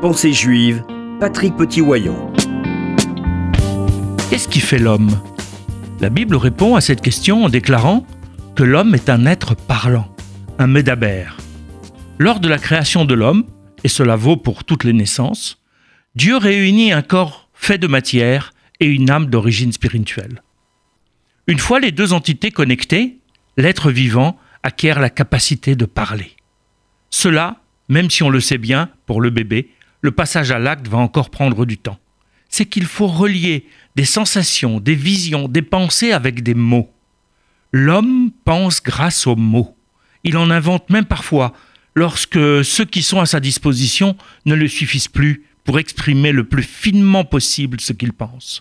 Pensée juive, Patrick Petit-Wayon. Qu'est-ce qui fait l'homme? La Bible répond à cette question en déclarant que l'homme est un être parlant, un médabère. Lors de la création de l'homme, et cela vaut pour toutes les naissances, Dieu réunit un corps fait de matière et une âme d'origine spirituelle. Une fois les deux entités connectées, l'être vivant acquiert la capacité de parler. Cela, même si on le sait bien, pour le bébé, le passage à l'acte va encore prendre du temps. C'est qu'il faut relier des sensations, des visions, des pensées avec des mots. L'homme pense grâce aux mots. Il en invente même parfois lorsque ceux qui sont à sa disposition ne le suffisent plus pour exprimer le plus finement possible ce qu'il pense.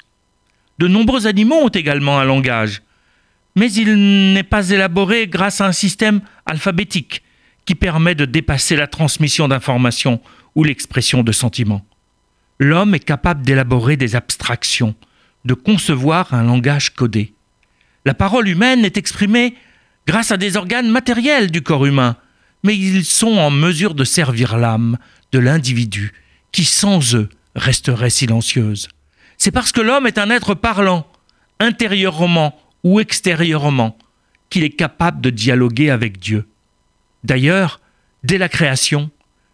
De nombreux animaux ont également un langage, mais il n'est pas élaboré grâce à un système alphabétique qui permet de dépasser la transmission d'informations ou l'expression de sentiments. L'homme est capable d'élaborer des abstractions, de concevoir un langage codé. La parole humaine est exprimée grâce à des organes matériels du corps humain, mais ils sont en mesure de servir l'âme de l'individu qui sans eux resterait silencieuse. C'est parce que l'homme est un être parlant, intérieurement ou extérieurement, qu'il est capable de dialoguer avec Dieu. D'ailleurs, dès la création,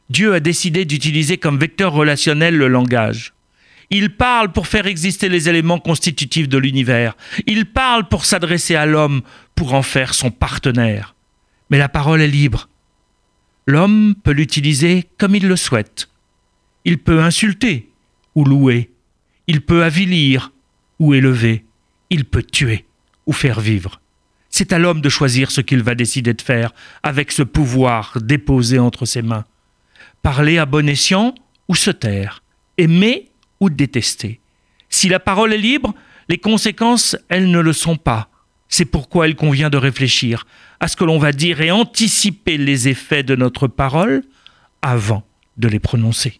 Dieu a décidé d'utiliser comme vecteur relationnel le langage. Il parle pour faire exister les éléments constitutifs de l'univers. Il parle pour s'adresser à l'homme, pour en faire son partenaire. Mais la parole est libre. L'homme peut l'utiliser comme il le souhaite. Il peut insulter ou louer. Il peut avilir ou élever. Il peut tuer ou faire vivre. C'est à l'homme de choisir ce qu'il va décider de faire avec ce pouvoir déposé entre ses mains. Parler à bon escient ou se taire. Aimer ou détester. Si la parole est libre, les conséquences, elles ne le sont pas. C'est pourquoi il convient de réfléchir à ce que l'on va dire et anticiper les effets de notre parole avant de les prononcer.